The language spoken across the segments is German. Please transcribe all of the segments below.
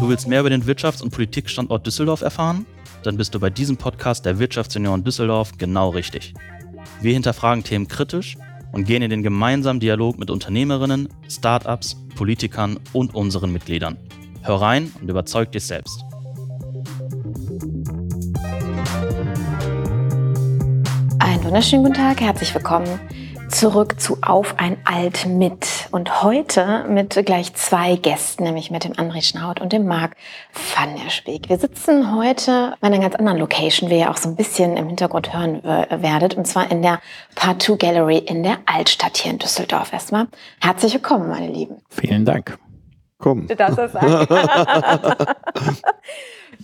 Du willst mehr über den Wirtschafts- und Politikstandort Düsseldorf erfahren? Dann bist du bei diesem Podcast der Wirtschaftsunion Düsseldorf genau richtig. Wir hinterfragen Themen kritisch und gehen in den gemeinsamen Dialog mit Unternehmerinnen, Startups, Politikern und unseren Mitgliedern. Hör rein und überzeug dich selbst. Einen wunderschönen guten Tag, herzlich willkommen zurück zu Auf ein Alt mit. Und heute mit gleich zwei Gästen, nämlich mit dem André Schnaut und dem Marc van der Speek. Wir sitzen heute bei einer ganz anderen Location, wie ihr auch so ein bisschen im Hintergrund hören werdet, und zwar in der Part 2 Gallery in der Altstadt hier in Düsseldorf. Erstmal herzlich willkommen, meine Lieben. Vielen Dank. Komm. Das sagen.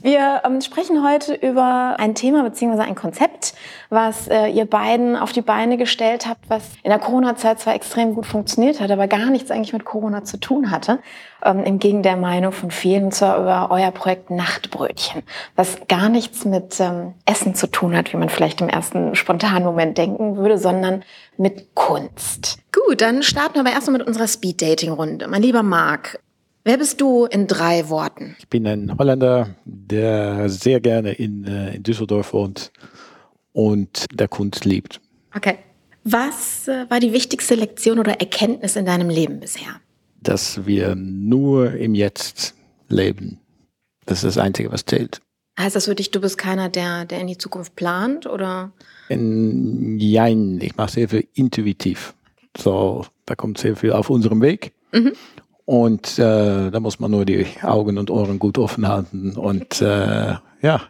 Wir ähm, sprechen heute über ein Thema bzw. ein Konzept, was äh, ihr beiden auf die Beine gestellt habt, was in der Corona-Zeit zwar extrem gut funktioniert hat, aber gar nichts eigentlich mit Corona zu tun hatte. Ähm, Im Gegen der Meinung von vielen, und zwar über euer Projekt Nachtbrötchen, was gar nichts mit ähm, Essen zu tun hat, wie man vielleicht im ersten spontanen Moment denken würde, sondern mit Kunst. Gut, dann starten wir aber erstmal mit unserer Speed-Dating-Runde. Mein lieber Marc, Wer bist du in drei Worten? Ich bin ein Holländer, der sehr gerne in, äh, in Düsseldorf wohnt und der Kunst liebt. Okay. Was äh, war die wichtigste Lektion oder Erkenntnis in deinem Leben bisher? Dass wir nur im Jetzt leben. Das ist das Einzige, was zählt. Heißt das für dich, du bist keiner, der, der in die Zukunft plant oder? Nein, ich mache sehr viel intuitiv. So, da kommt sehr viel auf unserem Weg. Mhm. Und äh, da muss man nur die Augen und Ohren gut offen halten und äh, ja.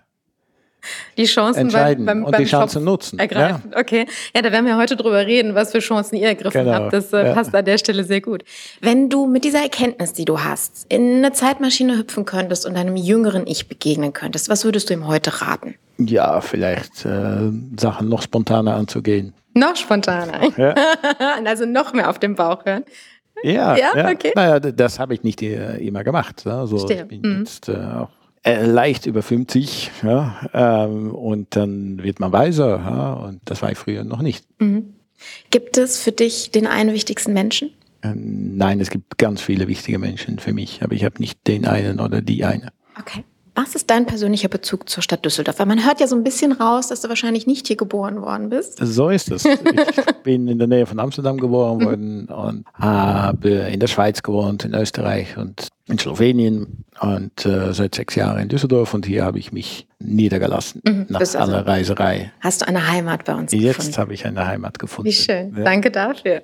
Die Chancen entscheiden beim, beim, und beim die Chancen nutzen. Ergreifen. Ja. Okay. Ja, da werden wir heute drüber reden, was für Chancen ihr ergriffen genau. habt. Das äh, ja. passt an der Stelle sehr gut. Wenn du mit dieser Erkenntnis, die du hast, in eine Zeitmaschine hüpfen könntest und einem jüngeren Ich begegnen könntest, was würdest du ihm heute raten? Ja, vielleicht äh, Sachen noch spontaner anzugehen. Noch spontaner. Ja. also noch mehr auf den Bauch hören. Ja, ja, ja. okay. Naja, das habe ich nicht äh, immer gemacht. Also ich bin mhm. jetzt äh, auch äh, leicht über 50 ja, ähm, und dann wird man weiser ja, und das war ich früher noch nicht. Mhm. Gibt es für dich den einen wichtigsten Menschen? Äh, nein, es gibt ganz viele wichtige Menschen für mich, aber ich habe nicht den einen oder die eine. Okay. Was ist dein persönlicher Bezug zur Stadt Düsseldorf? Weil man hört ja so ein bisschen raus, dass du wahrscheinlich nicht hier geboren worden bist. So ist es. Ich bin in der Nähe von Amsterdam geboren mhm. worden und habe in der Schweiz gewohnt, in Österreich und in Slowenien und äh, seit sechs Jahren in Düsseldorf und hier habe ich mich niedergelassen mhm, nach also, aller Reiserei. Hast du eine Heimat bei uns Jetzt gefunden? Jetzt habe ich eine Heimat gefunden. Wie schön. Ja. Danke dafür.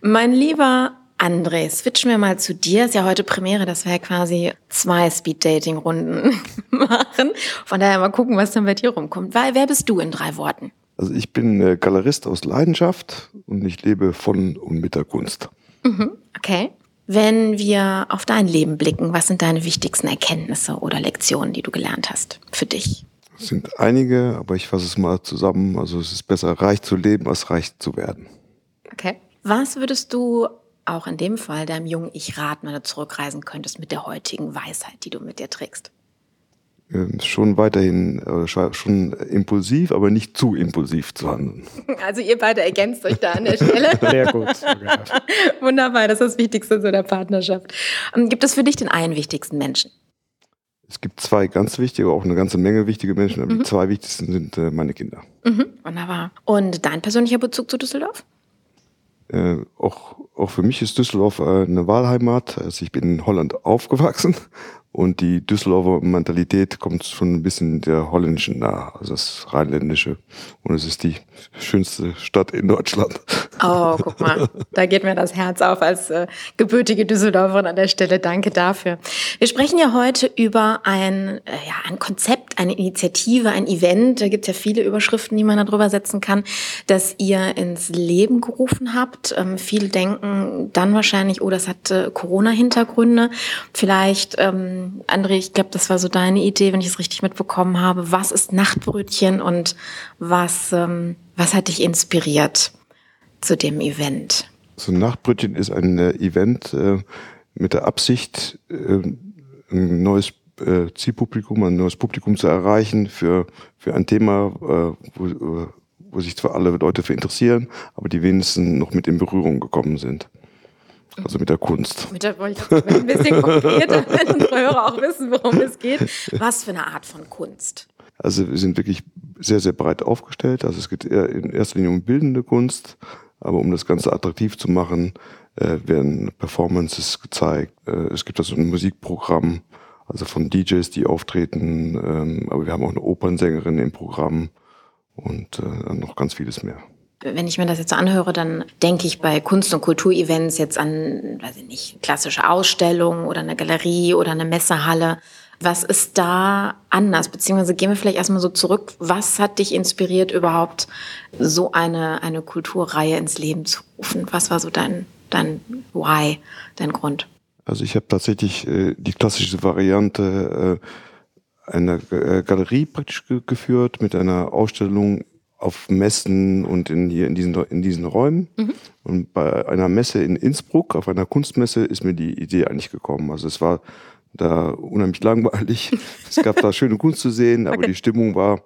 Mein lieber André, switchen wir mal zu dir. Ist ja heute Premiere, dass wir ja quasi zwei Speed-Dating-Runden machen. Von daher mal gucken, was dann bei dir rumkommt. Weil, wer bist du in drei Worten? Also ich bin äh, Galerist aus Leidenschaft und ich lebe von und mit der Kunst. Mhm, okay. Wenn wir auf dein Leben blicken, was sind deine wichtigsten Erkenntnisse oder Lektionen, die du gelernt hast für dich? Es sind einige, aber ich fasse es mal zusammen. Also es ist besser, reich zu leben, als reich zu werden. Okay. Was würdest du auch in dem Fall deinem jungen Ich raten, wenn du zurückreisen könntest mit der heutigen Weisheit, die du mit dir trägst? Ähm, schon weiterhin schon impulsiv, aber nicht zu impulsiv zu handeln. Also ihr beide ergänzt euch da an der Stelle. Sehr gut. Wunderbar, das ist das Wichtigste so der Partnerschaft. Ähm, gibt es für dich den einen wichtigsten Menschen? Es gibt zwei ganz wichtige, auch eine ganze Menge wichtige Menschen, aber mhm. die zwei wichtigsten sind äh, meine Kinder. Mhm. Wunderbar. Und dein persönlicher Bezug zu Düsseldorf? Äh, auch, auch für mich ist Düsseldorf äh, eine Wahlheimat. Also ich bin in Holland aufgewachsen und die Düsseldorfer Mentalität kommt schon ein bisschen der holländischen nah, also das rheinländische. Und es ist die schönste Stadt in Deutschland. Oh, guck mal, da geht mir das Herz auf als äh, gebürtige Düsseldorferin an der Stelle. Danke dafür. Wir sprechen ja heute über ein, äh, ja, ein Konzept, eine Initiative, ein Event. Da gibt es ja viele Überschriften, die man da drüber setzen kann, das ihr ins Leben gerufen habt. Ähm, viele denken dann wahrscheinlich, oh, das hat äh, Corona-Hintergründe. Vielleicht, ähm, André, ich glaube, das war so deine Idee, wenn ich es richtig mitbekommen habe. Was ist Nachtbrötchen und was, ähm, was hat dich inspiriert? zu dem Event? So ein Nachtbrötchen ist ein äh, Event äh, mit der Absicht, äh, ein neues äh, Zielpublikum, ein neues Publikum zu erreichen für, für ein Thema, äh, wo, wo sich zwar alle Leute für interessieren, aber die wenigsten noch mit in Berührung gekommen sind. Also mit der Kunst. Mit der wollte ich ein bisschen konkreter, wenn unsere Hörer auch wissen, worum es geht. Was für eine Art von Kunst? Also wir sind wirklich sehr, sehr breit aufgestellt. Also es geht in erster Linie um bildende Kunst, aber um das Ganze attraktiv zu machen, äh, werden Performances gezeigt. Äh, es gibt also ein Musikprogramm, also von DJs, die auftreten, ähm, aber wir haben auch eine Opernsängerin im Programm und äh, noch ganz vieles mehr. Wenn ich mir das jetzt so anhöre, dann denke ich bei Kunst- und Kulturevents jetzt an, weiß ich nicht, klassische Ausstellungen oder eine Galerie oder eine Messehalle. Was ist da anders? Beziehungsweise gehen wir vielleicht erstmal so zurück. Was hat dich inspiriert, überhaupt so eine, eine Kulturreihe ins Leben zu rufen? Was war so dein, dein Why, dein Grund? Also ich habe tatsächlich äh, die klassische Variante äh, einer äh, Galerie praktisch ge geführt mit einer Ausstellung auf Messen und in, hier in diesen, in diesen Räumen. Mhm. Und bei einer Messe in Innsbruck, auf einer Kunstmesse, ist mir die Idee eigentlich gekommen. Also es war da unheimlich langweilig. es gab da schöne Kunst zu sehen, aber okay. die Stimmung war,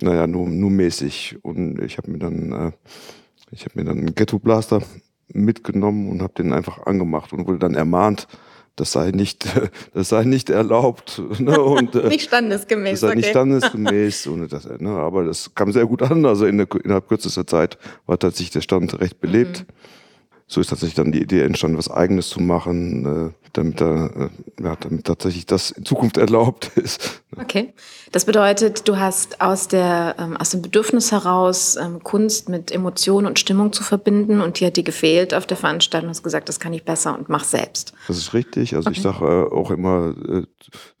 naja, nur, nur mäßig. Und ich habe mir dann, äh, ich habe mir dann einen Ghetto Blaster mitgenommen und habe den einfach angemacht und wurde dann ermahnt, das sei nicht, das sei nicht erlaubt. Ne? Und, äh, nicht standesgemäß. Das sei okay. nicht standesgemäß. und das, ne? Aber das kam sehr gut an. Also in der, innerhalb kürzester Zeit war tatsächlich der Stand recht belebt. Mhm. So ist tatsächlich dann die Idee entstanden, was Eigenes zu machen. Damit, da, äh, ja, damit tatsächlich das in Zukunft erlaubt ist. Okay. Das bedeutet, du hast aus, der, ähm, aus dem Bedürfnis heraus, ähm, Kunst mit Emotion und Stimmung zu verbinden und dir hat die gefehlt auf der Veranstaltung und hast gesagt, das kann ich besser und mach selbst. Das ist richtig. Also okay. ich sage äh, auch immer äh,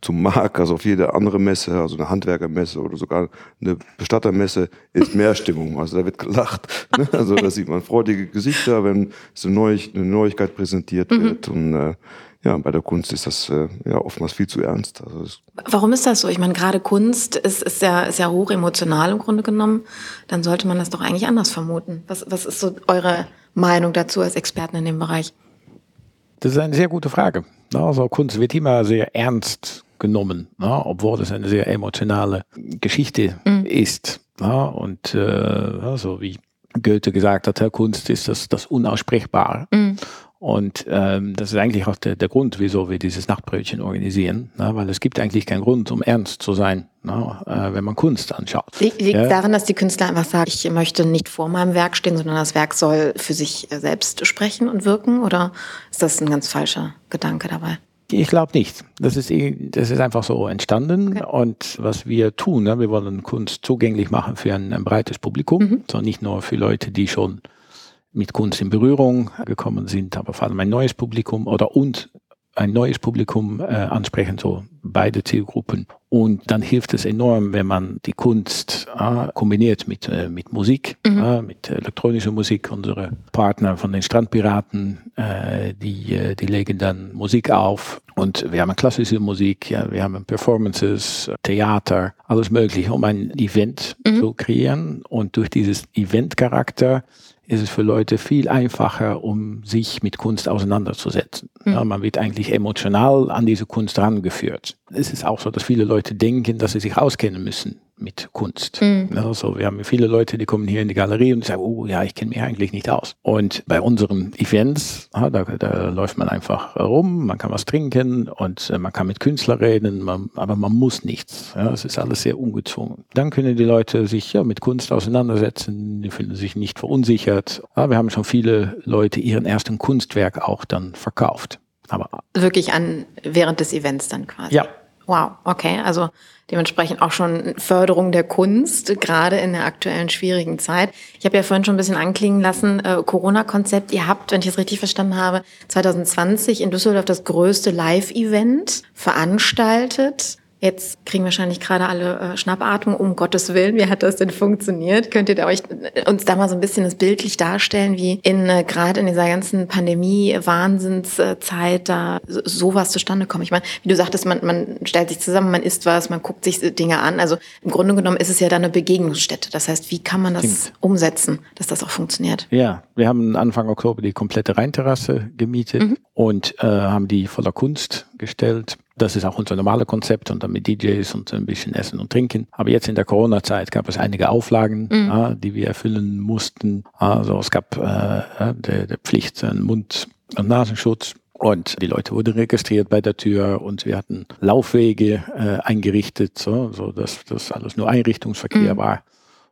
zum Markt, also auf jede andere Messe, also eine Handwerkermesse oder sogar eine Bestattermesse, ist mehr Stimmung. Also da wird gelacht. Ne? Also da sieht man freudige Gesichter, wenn so eine Neuigkeit präsentiert mhm. wird. Und äh, ja, bei der Kunst ist das äh, ja oftmals viel zu ernst. Also Warum ist das so? Ich meine, gerade Kunst ist, ist, ja, ist ja hoch emotional im Grunde genommen. Dann sollte man das doch eigentlich anders vermuten. Was, was ist so eure Meinung dazu als Experten in dem Bereich? Das ist eine sehr gute Frage. Also Kunst wird immer sehr ernst genommen, obwohl es eine sehr emotionale Geschichte mhm. ist. Und äh, so wie Goethe gesagt hat, Kunst ist das, das Unaussprechbare. Mhm. Und ähm, das ist eigentlich auch der, der Grund, wieso wir dieses Nachtbrötchen organisieren, ne? weil es gibt eigentlich keinen Grund, um ernst zu sein, ne? äh, wenn man Kunst anschaut. Liegt ja? darin, dass die Künstler einfach sagen, ich möchte nicht vor meinem Werk stehen, sondern das Werk soll für sich selbst sprechen und wirken? Oder ist das ein ganz falscher Gedanke dabei? Ich glaube nicht. Das ist, das ist einfach so entstanden. Okay. Und was wir tun, ne, wir wollen Kunst zugänglich machen für ein, ein breites Publikum, mhm. sondern nicht nur für Leute, die schon mit Kunst in Berührung gekommen sind, aber vor allem ein neues Publikum oder und ein neues Publikum äh, ansprechen, so beide Zielgruppen. Und dann hilft es enorm, wenn man die Kunst äh, kombiniert mit, äh, mit Musik, mhm. äh, mit elektronischer Musik. Unsere Partner von den Strandpiraten, äh, die, äh, die legen dann Musik auf. Und wir haben klassische Musik, ja, wir haben Performances, Theater, alles Mögliche, um ein Event mhm. zu kreieren. Und durch dieses Event-Charakter ist es für Leute viel einfacher, um sich mit Kunst auseinanderzusetzen. Mhm. Ja, man wird eigentlich emotional an diese Kunst rangeführt. Es ist auch so, dass viele Leute denken, dass sie sich auskennen müssen mit Kunst. Mhm. Also wir haben viele Leute, die kommen hier in die Galerie und sagen, oh ja, ich kenne mich eigentlich nicht aus. Und bei unseren Events, da, da, läuft man einfach rum, man kann was trinken und äh, man kann mit Künstlern reden, man, aber man muss nichts. Ja, es ist alles sehr ungezwungen. Dann können die Leute sich ja, mit Kunst auseinandersetzen, die fühlen sich nicht verunsichert. Ja, wir haben schon viele Leute ihren ersten Kunstwerk auch dann verkauft. Aber Wirklich an während des Events dann quasi. Ja. Wow, okay. Also dementsprechend auch schon Förderung der Kunst, gerade in der aktuellen schwierigen Zeit. Ich habe ja vorhin schon ein bisschen anklingen lassen, äh, Corona-Konzept. Ihr habt, wenn ich es richtig verstanden habe, 2020 in Düsseldorf das größte Live-Event veranstaltet. Jetzt kriegen wahrscheinlich gerade alle äh, Schnappatmung, um Gottes Willen. Wie hat das denn funktioniert? Könnt ihr euch äh, uns da mal so ein bisschen das bildlich darstellen, wie in äh, gerade in dieser ganzen Pandemie-Wahnsinnszeit da sowas zustande kommt? Ich meine, wie du sagtest, man, man stellt sich zusammen, man isst was, man guckt sich Dinge an. Also im Grunde genommen ist es ja dann eine Begegnungsstätte. Das heißt, wie kann man das Stimmt. umsetzen, dass das auch funktioniert? Ja, wir haben Anfang Oktober die komplette Rheinterrasse gemietet mhm. und äh, haben die voller Kunst gestellt das ist auch unser normales Konzept und dann mit DJs und ein bisschen Essen und Trinken. Aber jetzt in der Corona-Zeit gab es einige Auflagen, mhm. äh, die wir erfüllen mussten. Also es gab äh, der, der Pflicht, einen Mund und Nasenschutz. Und die Leute wurden registriert bei der Tür und wir hatten Laufwege äh, eingerichtet, so, so dass das alles nur Einrichtungsverkehr mhm. war.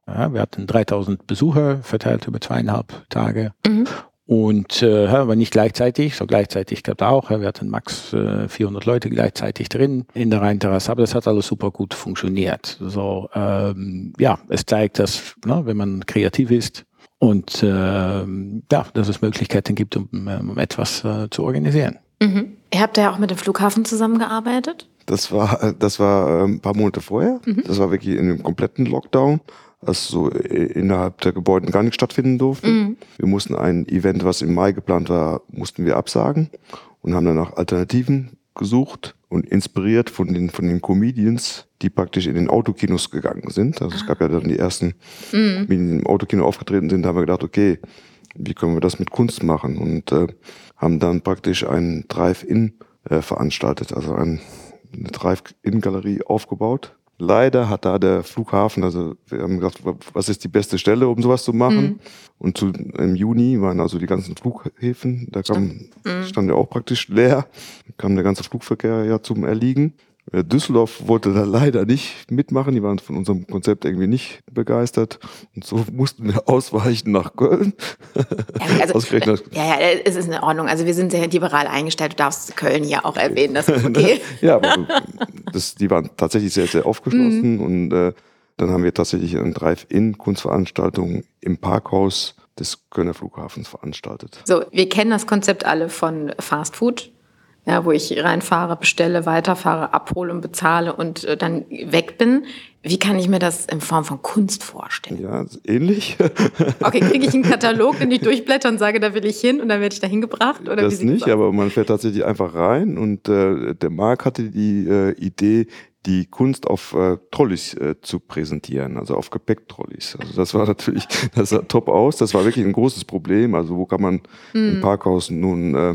Ja, wir hatten 3000 Besucher verteilt über zweieinhalb Tage. Mhm. Und äh, aber nicht gleichzeitig, so gleichzeitig gab es auch, wir hatten max äh, 400 Leute gleichzeitig drin in der Rheinterrasse, aber das hat alles super gut funktioniert. So, ähm, ja, es zeigt, dass, ne, wenn man kreativ ist und äh, ja, dass es Möglichkeiten gibt, um, um etwas äh, zu organisieren. Mhm. Ihr habt ja auch mit dem Flughafen zusammengearbeitet? Das war, äh, das war ein paar Monate vorher. Mhm. Das war wirklich in einem kompletten Lockdown also innerhalb der Gebäude gar nicht stattfinden durfte. Mhm. Wir mussten ein Event, was im Mai geplant war, mussten wir absagen und haben dann nach Alternativen gesucht und inspiriert von den, von den Comedians, die praktisch in den Autokinos gegangen sind. Also es gab ja dann die ersten, mhm. die im Autokino aufgetreten sind, da haben wir gedacht, okay, wie können wir das mit Kunst machen? Und äh, haben dann praktisch ein Drive-In äh, veranstaltet, also ein, eine Drive-In-Galerie aufgebaut Leider hat da der Flughafen, also wir haben gesagt, was ist die beste Stelle, um sowas zu machen? Mhm. Und zu, im Juni waren also die ganzen Flughäfen, da kam, mhm. stand ja auch praktisch leer, kam der ganze Flugverkehr ja zum Erliegen. Äh, Düsseldorf wollte da leider nicht mitmachen, die waren von unserem Konzept irgendwie nicht begeistert und so mussten wir ausweichen nach Köln. Ja, also, ja, ja, es ist in Ordnung. Also wir sind sehr liberal eingestellt. Du darfst Köln ja auch erwähnen, das ist okay. ja, aber das, die waren tatsächlich sehr, sehr aufgeschlossen mhm. und äh, dann haben wir tatsächlich eine Drive-In-Kunstveranstaltung im Parkhaus des Kölner Flughafens veranstaltet. So, wir kennen das Konzept alle von Fast Food ja, wo ich reinfahre, bestelle, weiterfahre, abhole und bezahle und äh, dann weg bin. Wie kann ich mir das in Form von Kunst vorstellen? Ja, ähnlich. okay, kriege ich einen Katalog, den ich durchblätter und sage, da will ich hin und dann werde ich da hingebracht? Oder das nicht, aber man fährt tatsächlich einfach rein und äh, der Marc hatte die äh, Idee, die Kunst auf äh, Trolleys äh, zu präsentieren, also auf Gepäcktrolleys. Also das war natürlich, das sah top aus. Das war wirklich ein großes Problem. Also wo kann man mm. im Parkhaus nun äh,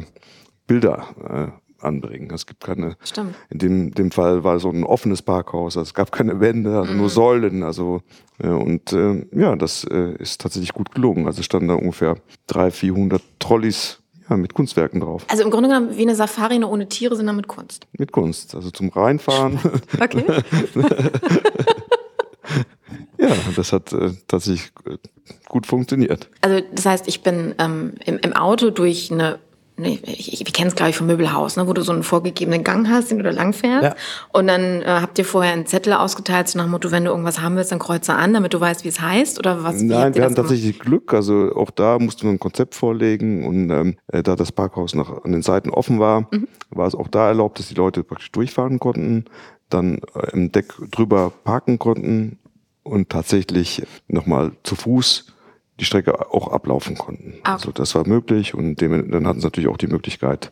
Bilder äh, anbringen. Es gibt keine, Stimmt. in dem, dem Fall war so ein offenes Parkhaus, also es gab keine Wände, also mhm. nur Säulen, also äh, und äh, ja, das äh, ist tatsächlich gut gelungen. Also standen da ungefähr 300, 400 Trolleys ja, mit Kunstwerken drauf. Also im Grunde genommen wie eine Safari nur ohne Tiere, sondern mit Kunst. Mit Kunst, also zum Reinfahren. Okay. ja, das hat äh, tatsächlich äh, gut funktioniert. Also das heißt, ich bin ähm, im, im Auto durch eine nee, ich, wir kennen es glaube ich vom Möbelhaus, ne, wo du so einen vorgegebenen Gang hast, den du da langfährst. Ja. Und dann äh, habt ihr vorher einen Zettel ausgeteilt, so nach dem Motto, wenn du irgendwas haben willst, dann kreuze an, damit du weißt, wie es heißt? Oder was? Nein, wir hatten tatsächlich Glück. Also auch da mussten wir ein Konzept vorlegen und ähm, äh, da das Parkhaus noch an den Seiten offen war, mhm. war es auch da erlaubt, dass die Leute praktisch durchfahren konnten, dann äh, im Deck drüber parken konnten und tatsächlich nochmal zu Fuß die Strecke auch ablaufen konnten. Okay. Also das war möglich und dem, dann hatten sie natürlich auch die Möglichkeit,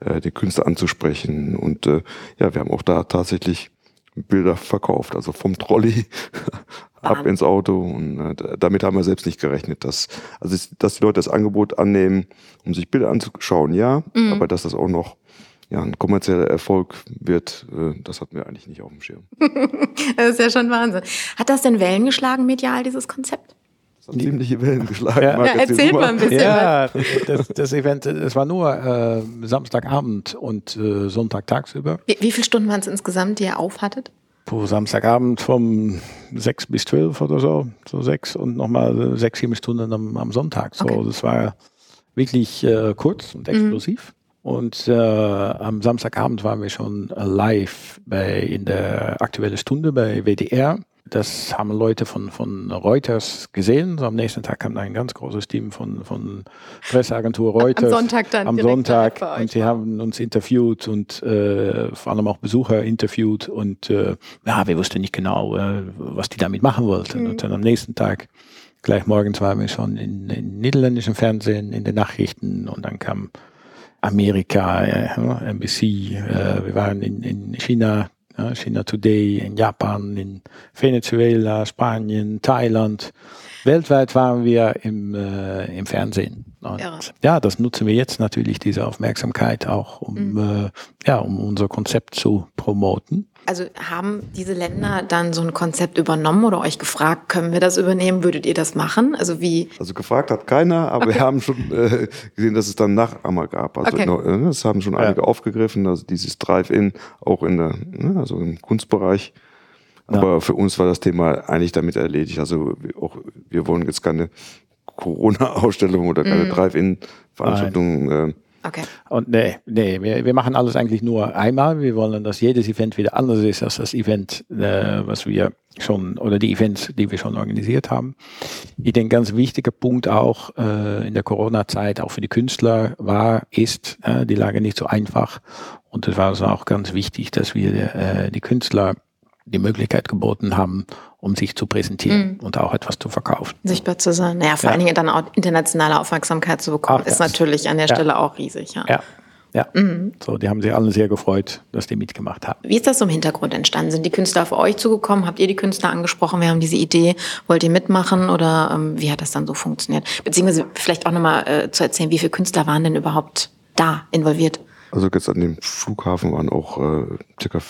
äh, den Künstler anzusprechen. Und äh, ja, wir haben auch da tatsächlich Bilder verkauft, also vom Trolley ab ins Auto. Und äh, damit haben wir selbst nicht gerechnet, dass, also dass die Leute das Angebot annehmen, um sich Bilder anzuschauen, ja, mhm. aber dass das auch noch ja, ein kommerzieller Erfolg wird, äh, das hatten wir eigentlich nicht auf dem Schirm. das ist ja schon Wahnsinn. Hat das denn Wellen geschlagen medial, dieses Konzept? Hat ziemliche Wellen geschlagen. Ja, ja erzähl mal ein bisschen. Ja, das, das Event, es war nur äh, Samstagabend und äh, Sonntag tagsüber. Wie, wie viele Stunden waren es insgesamt, die ihr aufhattet? Pro Samstagabend vom 6 bis 12 oder so, so sechs und nochmal sechs, sieben Stunden am, am Sonntag. So, okay. das war wirklich äh, kurz und mhm. explosiv. Und äh, am Samstagabend waren wir schon live bei, in der Aktuellen Stunde bei WDR. Das haben Leute von, von Reuters gesehen. So am nächsten Tag kam ein ganz großes Team von, von Presseagentur Reuters. Am Sonntag dann. Am Sonntag. Und sie haben uns interviewt und äh, vor allem auch Besucher interviewt. Und äh, ja, wir wussten nicht genau, äh, was die damit machen wollten. Mhm. Und dann am nächsten Tag, gleich morgens waren wir schon in, in niederländischen Fernsehen, in den Nachrichten. Und dann kam Amerika, äh, NBC. Äh, wir waren in, in China ja, China Today in Japan, in Venezuela, Spanien, Thailand. Weltweit waren wir im, äh, im Fernsehen. Und ja, das nutzen wir jetzt natürlich, diese Aufmerksamkeit auch, um, mhm. äh, ja, um unser Konzept zu promoten. Also haben diese Länder dann so ein Konzept übernommen oder euch gefragt, können wir das übernehmen? Würdet ihr das machen? Also wie? Also gefragt hat keiner, aber okay. wir haben schon äh, gesehen, dass es dann Nachahmer gab. Also okay. das haben schon einige ja. aufgegriffen, also dieses Drive-In auch in der, ne, also im Kunstbereich. Aber ja. für uns war das Thema eigentlich damit erledigt. Also auch wir wollen jetzt keine Corona-Ausstellung oder keine mm. Drive-In-Veranstaltung. Äh, Okay. Und nee, nee wir, wir machen alles eigentlich nur einmal. Wir wollen, dass jedes Event wieder anders ist als das Event, äh, was wir schon, oder die Events, die wir schon organisiert haben. Ich denke, ganz wichtiger Punkt auch äh, in der Corona-Zeit, auch für die Künstler, war, ist äh, die Lage nicht so einfach. Und es war also auch ganz wichtig, dass wir äh, die Künstler die Möglichkeit geboten haben, um sich zu präsentieren mhm. und auch etwas zu verkaufen. Sichtbar zu sein. Naja, vor ja. allen Dingen dann auch internationale Aufmerksamkeit zu bekommen, auch ist das. natürlich an der ja. Stelle auch riesig. Ja. ja. Ja, mhm. so, die haben sich alle sehr gefreut, dass die mitgemacht haben. Wie ist das so im Hintergrund entstanden? Sind die Künstler auf euch zugekommen? Habt ihr die Künstler angesprochen? Wir haben diese Idee, wollt ihr mitmachen oder ähm, wie hat das dann so funktioniert? Beziehungsweise vielleicht auch nochmal äh, zu erzählen, wie viele Künstler waren denn überhaupt da involviert? Also jetzt an dem Flughafen waren auch äh, circa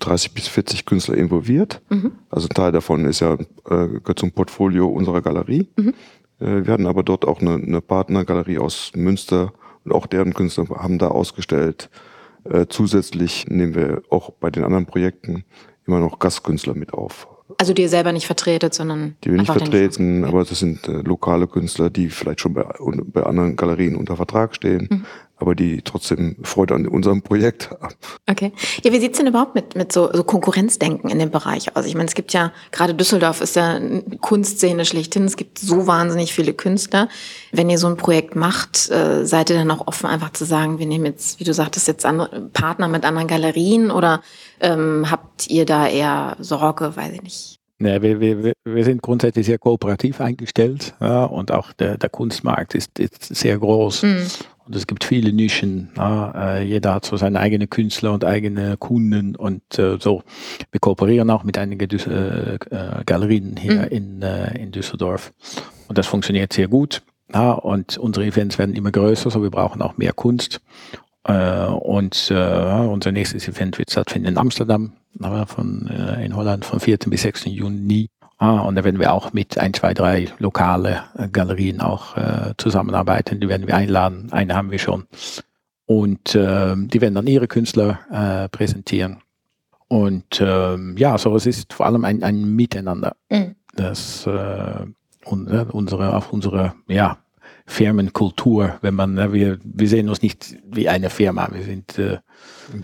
30 bis 40 Künstler involviert. Mhm. Also ein Teil davon ist ja äh, gehört zum Portfolio unserer Galerie. Mhm. Äh, wir hatten aber dort auch eine, eine Partnergalerie aus Münster und auch deren Künstler haben da ausgestellt. Äh, zusätzlich nehmen wir auch bei den anderen Projekten immer noch Gastkünstler mit auf. Also die ihr selber nicht vertretet, sondern. Die wir nicht vertreten, aber das sind äh, lokale Künstler, die vielleicht schon bei, bei anderen Galerien unter Vertrag stehen. Mhm aber die trotzdem Freude an unserem Projekt haben. Okay. Ja, wie sieht's denn überhaupt mit, mit so, so Konkurrenzdenken in dem Bereich aus? Ich meine, es gibt ja, gerade Düsseldorf ist ja eine Kunstszene schlechthin. Es gibt so wahnsinnig viele Künstler. Wenn ihr so ein Projekt macht, äh, seid ihr dann auch offen, einfach zu sagen, wir nehmen jetzt, wie du sagtest, jetzt andere, Partner mit anderen Galerien oder ähm, habt ihr da eher Sorge, weiß ich nicht? Ja, wir, wir, wir sind grundsätzlich sehr kooperativ eingestellt ja, und auch der, der Kunstmarkt ist, ist sehr groß. Mhm. Und es gibt viele Nischen. Ja, äh, jeder hat so seine eigenen Künstler und eigene Kunden und äh, so. Wir kooperieren auch mit einigen äh, äh, Galerien hier mhm. in, äh, in Düsseldorf. Und das funktioniert sehr gut. Ja, und unsere Events werden immer größer, so wir brauchen auch mehr Kunst. Äh, und unser nächstes Event wird stattfinden in Amsterdam, von, in Holland, vom 4. bis 6. Juni. Ah, und da werden wir auch mit ein, zwei, drei lokale äh, Galerien auch äh, zusammenarbeiten. Die werden wir einladen. Eine haben wir schon. Und äh, die werden dann ihre Künstler äh, präsentieren. Und ähm, ja, so es ist vor allem ein, ein Miteinander. Mhm. Das äh, und, äh, unsere, auch unsere ja, Firmenkultur, wenn man, äh, wir, wir sehen uns nicht wie eine Firma, wir sind äh,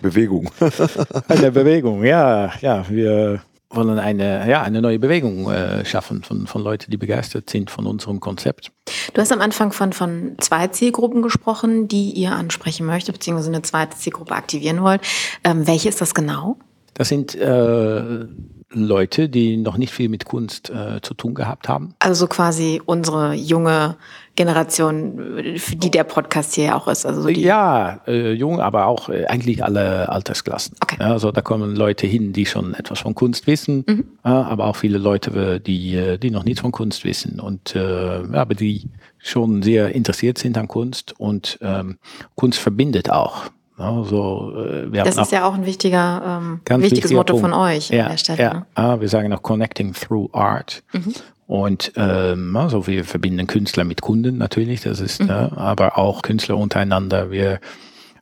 Bewegung. eine Bewegung, ja, ja, wir wollen eine, ja, eine neue Bewegung äh, schaffen von, von Leuten, die begeistert sind von unserem Konzept. Du hast am Anfang von, von zwei Zielgruppen gesprochen, die ihr ansprechen möchtet, beziehungsweise eine zweite Zielgruppe aktivieren wollt. Ähm, welche ist das genau? Das sind äh, Leute, die noch nicht viel mit Kunst äh, zu tun gehabt haben. Also quasi unsere junge Generation, für die der Podcast hier auch ist. Also die ja, äh, jung, aber auch äh, eigentlich alle Altersklassen. Okay. Ja, also da kommen Leute hin, die schon etwas von Kunst wissen, mhm. aber auch viele Leute, die, äh, die noch nichts von Kunst wissen und äh, aber die schon sehr interessiert sind an Kunst und ähm, Kunst verbindet auch. Also, wir das ist ja auch ein wichtiger, ähm, wichtiges Motto Punkt. von euch ja, an der Stelle. Ja, ne? ah, wir sagen auch Connecting Through Art. Mhm. Und ähm, also wir verbinden Künstler mit Kunden natürlich, das ist, mhm. äh, aber auch Künstler untereinander. Wir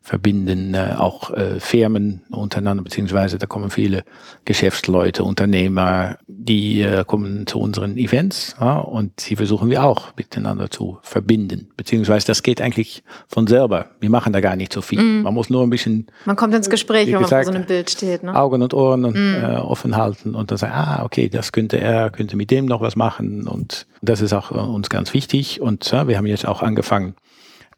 verbinden äh, auch äh, Firmen untereinander, beziehungsweise da kommen viele Geschäftsleute, Unternehmer, die äh, kommen zu unseren Events ja, und sie versuchen wir auch miteinander zu verbinden, beziehungsweise das geht eigentlich von selber. Wir machen da gar nicht so viel. Mm. Man muss nur ein bisschen. Man kommt ins Gespräch, wenn man vor so einem Bild steht. Ne? Augen und Ohren mm. äh, offen halten und dann sagen, ah, okay, das könnte er, könnte mit dem noch was machen und das ist auch äh, uns ganz wichtig und ja, wir haben jetzt auch angefangen,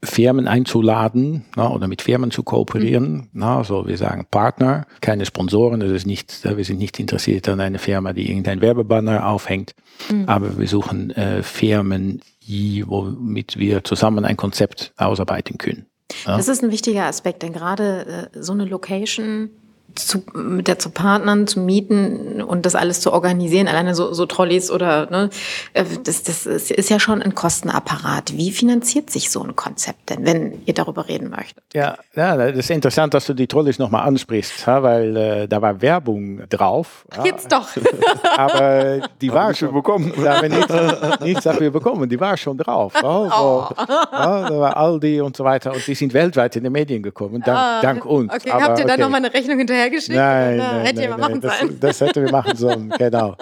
Firmen einzuladen na, oder mit Firmen zu kooperieren. Mhm. Na, also wir sagen Partner, keine Sponsoren. Das ist nicht, wir sind nicht interessiert an einer Firma, die irgendein Werbebanner aufhängt. Mhm. Aber wir suchen äh, Firmen, die, womit wir zusammen ein Konzept ausarbeiten können. Ja? Das ist ein wichtiger Aspekt, denn gerade äh, so eine Location zu, mit der zu partnern, zu mieten und das alles zu organisieren, alleine so, so Trolleys oder ne, äh, das, das ist ja schon ein Kostenapparat. Wie finanziert sich so ein Konzept denn, wenn ihr darüber reden möchtet? Ja, ja das ist interessant, dass du die Trolleys nochmal ansprichst, weil äh, da war Werbung drauf. Ja. Jetzt doch. Aber die war schon bekommen. Da haben wir nichts, nichts dafür bekommen. Die war schon drauf. Also, oh. ja, da war Aldi und so weiter und die sind weltweit in die Medien gekommen, dank, ah, dank uns. Okay, Aber, habt ihr dann okay. nochmal eine Rechnung hinterher geschickt? Nein, nein, hätte nein, machen nein, sollen. Das, das hätte wir machen sollen, genau.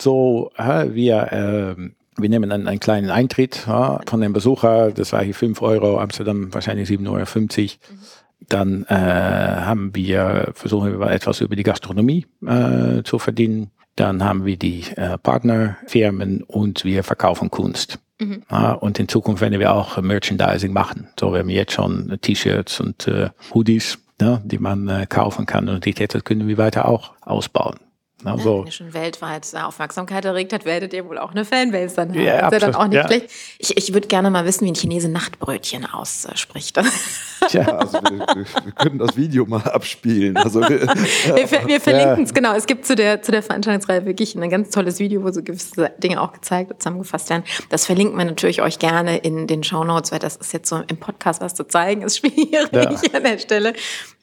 So, wir, äh, wir nehmen einen, einen kleinen Eintritt ja, von dem Besucher, das war hier 5 Euro, Amsterdam wahrscheinlich 7,50 Euro. Mhm. Dann äh, haben wir, versuchen wir etwas über die Gastronomie äh, zu verdienen. Dann haben wir die äh, Partnerfirmen und wir verkaufen Kunst. Mhm. Ja, und in Zukunft werden wir auch Merchandising machen. So, wir haben jetzt schon T-Shirts und äh, Hoodies ne, die man äh, kaufen kann. Und die Täter können wir weiter auch ausbauen. Ne, so. Wenn ihr schon weltweit Aufmerksamkeit erregt hat, werdet ihr wohl auch eine Fanbase dann haben. Ja, ist ja dann auch nicht ja. schlecht. Ich, ich würde gerne mal wissen, wie ein Chinese Nachtbrötchen ausspricht. Tja, also wir, wir, wir können das Video mal abspielen. Also wir, wir, wir verlinken es, ja. genau. Es gibt zu der, zu der Veranstaltungsreihe wirklich ein ganz tolles Video, wo so gewisse Dinge auch gezeigt und zusammengefasst werden. Das verlinken wir natürlich euch gerne in den Show Notes, weil das ist jetzt so im Podcast was zu zeigen, ist schwierig ja. an der Stelle.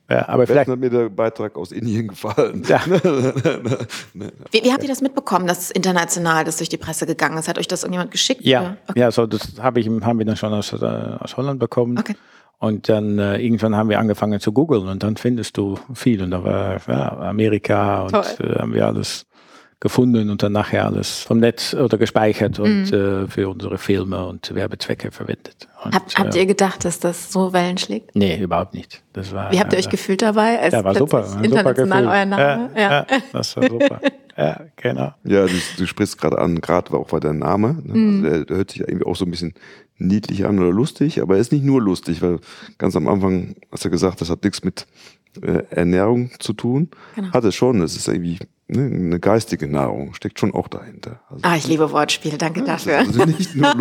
Ja, aber vielleicht hat mir der Beitrag aus Indien gefallen. Ja. wie, wie, habt ihr das mitbekommen, dass international das durch die Presse gegangen ist? Hat euch das irgendjemand geschickt? Ja, okay. ja so das hab ich, haben wir dann schon aus, äh, aus Holland bekommen. Okay. Und dann äh, irgendwann haben wir angefangen zu googeln und dann findest du viel. Und da war ja, Amerika und äh, haben wir alles gefunden und dann nachher alles vom Netz oder gespeichert und mhm. äh, für unsere Filme und Werbezwecke verwendet. Und, Hab, habt ihr gedacht, dass das so Wellen schlägt? Nee, überhaupt nicht. Das war, Wie habt ihr euch äh, gefühlt dabei? Als ja, war super. international super euer Name? Ja, ja. ja, das war super. ja, genau. Ja, du, du sprichst gerade an, gerade auch bei der Name. Ne? Mhm. Also der, der, hört sich irgendwie auch so ein bisschen niedlich an oder lustig, aber er ist nicht nur lustig, weil ganz am Anfang hast du gesagt, das hat nichts mit äh, Ernährung zu tun. Genau. Hat es schon. Es ist irgendwie ne, eine geistige Nahrung, steckt schon auch dahinter. Also, ah, ich liebe Wortspiele, danke dafür. Also nicht nur,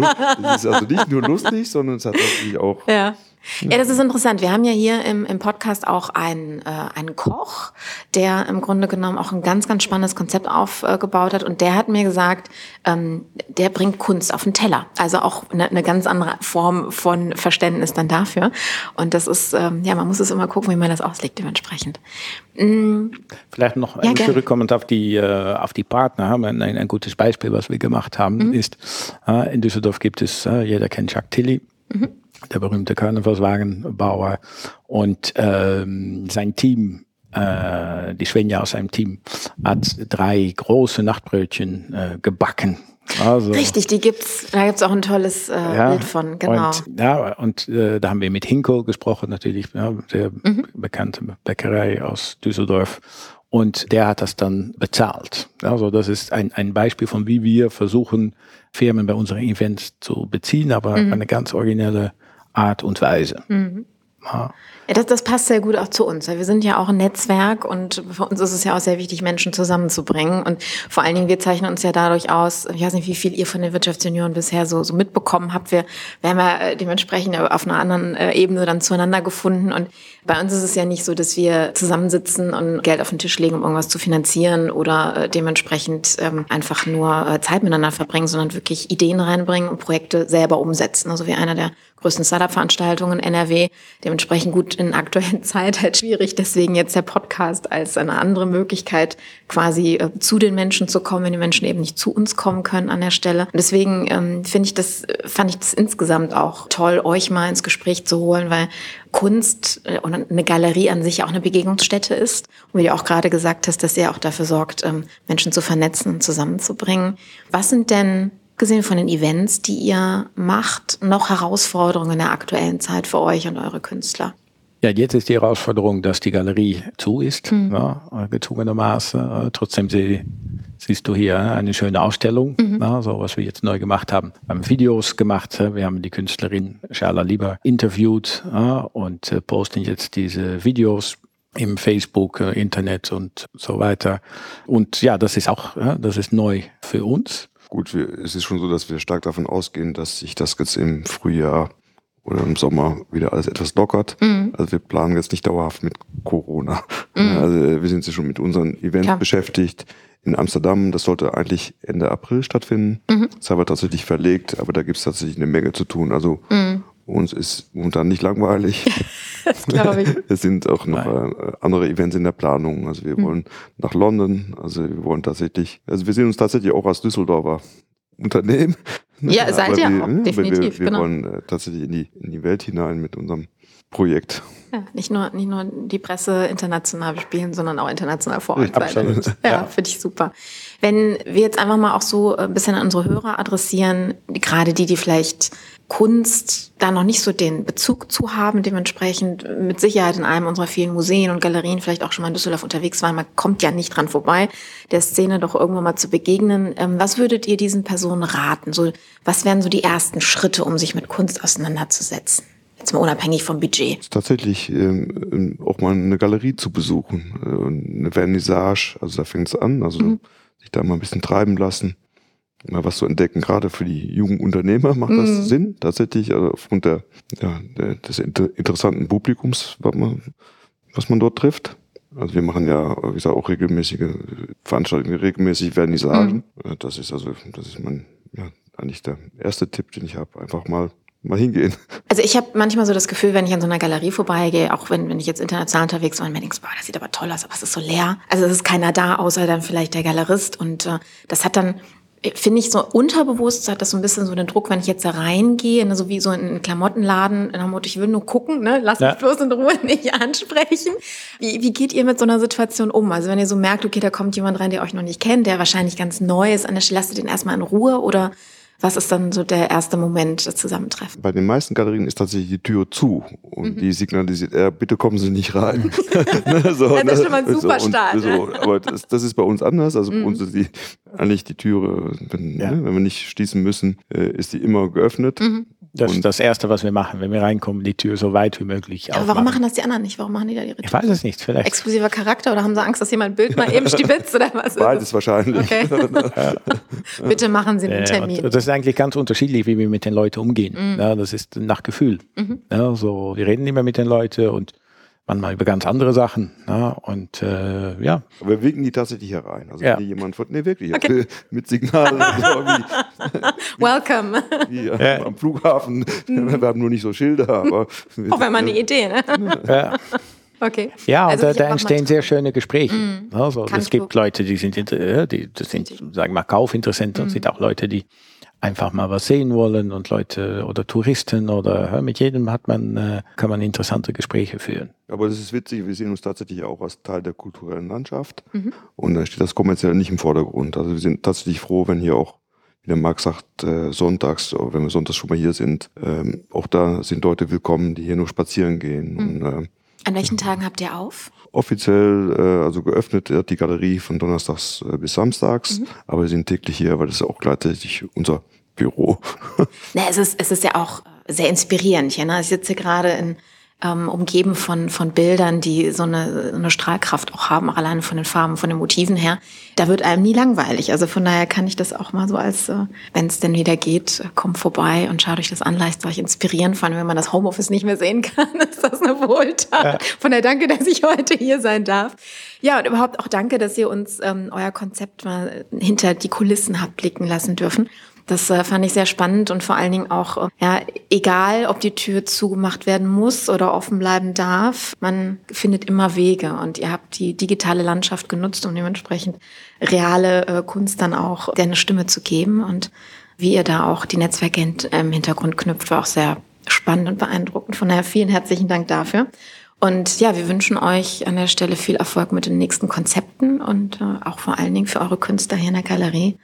es ist also nicht nur lustig, sondern es hat natürlich auch ja. Ja, das ist interessant. Wir haben ja hier im, im Podcast auch einen, äh, einen Koch, der im Grunde genommen auch ein ganz, ganz spannendes Konzept aufgebaut hat. Und der hat mir gesagt, ähm, der bringt Kunst auf den Teller. Also auch eine, eine ganz andere Form von Verständnis dann dafür. Und das ist, ähm, ja, man muss es immer gucken, wie man das auslegt dementsprechend. Mhm. Vielleicht noch ja, zurückkommend auf die, äh, auf die Partner. Ein, ein, ein gutes Beispiel, was wir gemacht haben, mhm. ist, äh, in Düsseldorf gibt es, äh, jeder kennt Jacques Tilly. Mhm der berühmte Karnevalswagenbauer und ähm, sein Team, äh, die Svenja aus seinem Team, hat drei große Nachtbrötchen äh, gebacken. Also, Richtig, die gibt's. Da gibt's auch ein tolles äh, ja, Bild von, genau. Und, ja, und äh, da haben wir mit Hinkel gesprochen, natürlich, ja, sehr mhm. bekannte Bäckerei aus Düsseldorf. Und der hat das dann bezahlt. Also das ist ein, ein Beispiel von, wie wir versuchen, Firmen bei unseren Events zu beziehen, aber mhm. eine ganz originelle Art und Weise. Mhm. Ja. Ja, das, das passt sehr gut auch zu uns. Wir sind ja auch ein Netzwerk und für uns ist es ja auch sehr wichtig, Menschen zusammenzubringen. Und vor allen Dingen, wir zeichnen uns ja dadurch aus, ich weiß nicht, wie viel ihr von den Wirtschaftsjunioren bisher so, so mitbekommen habt. Wir, wir haben ja äh, dementsprechend auf einer anderen äh, Ebene dann zueinander gefunden. Und bei uns ist es ja nicht so, dass wir zusammensitzen und Geld auf den Tisch legen, um irgendwas zu finanzieren oder äh, dementsprechend ähm, einfach nur Zeit miteinander verbringen, sondern wirklich Ideen reinbringen und Projekte selber umsetzen. Also wie einer der größten Startup-Veranstaltungen NRW, dementsprechend gut in aktuellen Zeit halt schwierig. Deswegen jetzt der Podcast als eine andere Möglichkeit, quasi äh, zu den Menschen zu kommen, wenn die Menschen eben nicht zu uns kommen können an der Stelle. Und deswegen ähm, finde ich das, fand ich das insgesamt auch toll, euch mal ins Gespräch zu holen, weil Kunst äh, und eine Galerie an sich auch eine Begegnungsstätte ist. Und wie du auch gerade gesagt hast, dass ihr auch dafür sorgt, ähm, Menschen zu vernetzen und zusammenzubringen. Was sind denn abgesehen von den Events, die ihr macht, noch Herausforderungen in der aktuellen Zeit für euch und eure Künstler? Ja, jetzt ist die Herausforderung, dass die Galerie zu ist, mhm. ja, gezwungenermaßen. Äh, trotzdem sie, siehst du hier eine schöne Ausstellung, mhm. ja, so was wir jetzt neu gemacht haben. Wir haben Videos gemacht, wir haben die Künstlerin Shala Lieber interviewt ja, und äh, posten jetzt diese Videos im Facebook, äh, Internet und so weiter. Und ja, das ist auch, das ist neu für uns. Gut, wir, es ist schon so, dass wir stark davon ausgehen, dass sich das jetzt im Frühjahr oder im Sommer wieder alles etwas lockert. Mhm. Also wir planen jetzt nicht dauerhaft mit Corona. Mhm. Also wir sind ja schon mit unseren Events Klar. beschäftigt. In Amsterdam, das sollte eigentlich Ende April stattfinden. Mhm. Das haben wir tatsächlich verlegt, aber da gibt es tatsächlich eine Menge zu tun. Also mhm. Uns ist momentan nicht langweilig. das glaube ich. Es sind auch noch äh, andere Events in der Planung. Also wir mhm. wollen nach London, also wir wollen tatsächlich, also wir sehen uns tatsächlich auch als Düsseldorfer Unternehmen. Ja, seid ihr auch, definitiv. Wir, wir genau. wollen äh, tatsächlich in die, in die Welt hinein mit unserem Projekt. Ja, nicht nur, nicht nur die Presse international spielen, sondern auch international vor Ort sein. Ja, ja. finde ich super. Wenn wir jetzt einfach mal auch so ein bisschen an unsere Hörer adressieren, gerade die, die vielleicht Kunst da noch nicht so den Bezug zu haben, dementsprechend mit Sicherheit in einem unserer vielen Museen und Galerien vielleicht auch schon mal in Düsseldorf unterwegs waren. Man kommt ja nicht dran vorbei, der Szene doch irgendwann mal zu begegnen. Ähm, was würdet ihr diesen Personen raten? So, was wären so die ersten Schritte, um sich mit Kunst auseinanderzusetzen? Jetzt mal unabhängig vom Budget. Tatsächlich ähm, ähm, auch mal eine Galerie zu besuchen, äh, eine Vernissage, also da fängt es an, also mhm. sich da mal ein bisschen treiben lassen, mal was zu entdecken. Gerade für die jungen Unternehmer macht das mhm. Sinn, tatsächlich, also aufgrund der, ja, des inter interessanten Publikums, was man, was man dort trifft. Also wir machen ja, wie gesagt, auch regelmäßige Veranstaltungen, regelmäßig Vernissagen. Mhm. Das ist also, das ist mein, ja, eigentlich der erste Tipp, den ich habe. Einfach mal mal hingehen. Also ich habe manchmal so das Gefühl, wenn ich an so einer Galerie vorbeigehe, auch wenn, wenn ich jetzt international unterwegs bin, und mir denke, boah, das sieht aber toll aus, aber es ist so leer. Also es ist keiner da, außer dann vielleicht der Galerist. Und äh, das hat dann, finde ich, so unterbewusst hat das so ein bisschen so den Druck, wenn ich jetzt da reingehe, ne, so wie so in einen Klamottenladen, in Motto, ich will nur gucken, ne, lass mich ja. bloß in Ruhe nicht ansprechen. Wie, wie geht ihr mit so einer Situation um? Also wenn ihr so merkt, okay, da kommt jemand rein, der euch noch nicht kennt, der wahrscheinlich ganz neu ist, an der Stelle lasst ihr den erstmal in Ruhe oder was ist dann so der erste Moment des Zusammentreffens? Bei den meisten Galerien ist tatsächlich die Tür zu und mhm. die signalisiert, äh, bitte kommen Sie nicht rein. Ne, so, das ist ne? schon mal ein super so, Start. So, aber das, das, ist bei uns anders. Also mhm. bei uns ist die eigentlich die Türe, wenn, ja. ne, wenn wir nicht schließen müssen, äh, ist die immer geöffnet. Mhm. Das ist das Erste, was wir machen, wenn wir reinkommen, die Tür so weit wie möglich Aber warum machen das die anderen nicht? Warum machen die da ihre Tür? Ich weiß es nicht, vielleicht. Exklusiver Charakter oder haben sie Angst, dass jemand ein Bild mal eben stibitzt oder was? Beides wahrscheinlich. Okay. Bitte machen Sie einen Termin. das ist eigentlich ganz unterschiedlich, wie wir mit den Leuten umgehen. Mhm. Ja, das ist nach Gefühl. Mhm. Ja, so, wir reden immer mit den Leuten und manchmal über ganz andere Sachen. Ja, und äh, ja. Aber wir winken die tatsächlich herein. Also ja. wenn jemand von, nee, wirklich, okay. mit Signalen. Welcome. Wie, ja. Am Flughafen. Mhm. Wir haben nur nicht so Schilder, aber. Auch wenn man eine Idee, ne? Ja. Okay. Ja, also da, da entstehen sehr schöne Gespräche. Mm. Also, es gibt Leute, die sind, die, das sind, sagen wir mal, Kaufinteressenten mm. und es sind auch Leute, die einfach mal was sehen wollen und Leute oder Touristen oder mit jedem hat man, äh, kann man interessante Gespräche führen. Aber das ist witzig, wir sehen uns tatsächlich auch als Teil der kulturellen Landschaft mhm. und da steht das kommerziell nicht im Vordergrund. Also wir sind tatsächlich froh, wenn hier auch, wie der Marc sagt, äh, sonntags, wenn wir sonntags schon mal hier sind, ähm, auch da sind Leute willkommen, die hier nur spazieren gehen. Mhm. Und, äh, An welchen Tagen habt ihr auf? offiziell, äh, also geöffnet die Galerie von donnerstags äh, bis samstags, mhm. aber wir sind täglich hier, weil das ist auch gleichzeitig unser Büro. Na, es ist, es ist ja auch sehr inspirierend. Ich, ne? ich sitze gerade in ähm, umgeben von, von Bildern, die so eine, eine Strahlkraft auch haben, auch alleine von den Farben, von den Motiven her. Da wird einem nie langweilig. Also von daher kann ich das auch mal so als, äh, wenn es denn wieder geht, kommt vorbei und schaut euch das an, lasst euch inspirieren. Vor allem, wenn man das Homeoffice nicht mehr sehen kann, ist das eine Wohltat. Ja. Von daher danke, dass ich heute hier sein darf. Ja, und überhaupt auch danke, dass ihr uns ähm, euer Konzept mal hinter die Kulissen habt blicken lassen dürfen. Das äh, fand ich sehr spannend und vor allen Dingen auch, äh, ja, egal ob die Tür zugemacht werden muss oder offen bleiben darf, man findet immer Wege und ihr habt die digitale Landschaft genutzt, um dementsprechend reale äh, Kunst dann auch eine Stimme zu geben und wie ihr da auch die Netzwerke im Hintergrund knüpft, war auch sehr spannend und beeindruckend. Von daher vielen herzlichen Dank dafür. Und ja, wir wünschen euch an der Stelle viel Erfolg mit den nächsten Konzepten und äh, auch vor allen Dingen für eure Künstler hier in der Galerie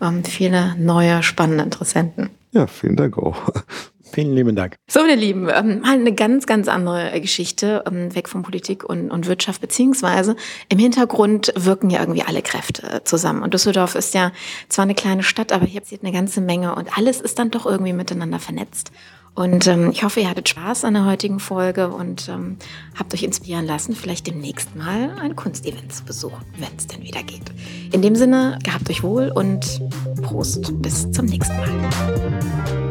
ähm, viele neue, spannende Interessenten. Ja, vielen Dank auch. Vielen lieben Dank. So, meine Lieben, ähm, mal eine ganz, ganz andere Geschichte, ähm, weg von Politik und, und Wirtschaft, beziehungsweise im Hintergrund wirken ja irgendwie alle Kräfte zusammen. Und Düsseldorf ist ja zwar eine kleine Stadt, aber hier passiert eine ganze Menge und alles ist dann doch irgendwie miteinander vernetzt. Und ähm, ich hoffe, ihr hattet Spaß an der heutigen Folge und ähm, habt euch inspirieren lassen, vielleicht demnächst mal ein Kunstevent zu besuchen, wenn es denn wieder geht. In dem Sinne, gehabt euch wohl und Prost, bis zum nächsten Mal.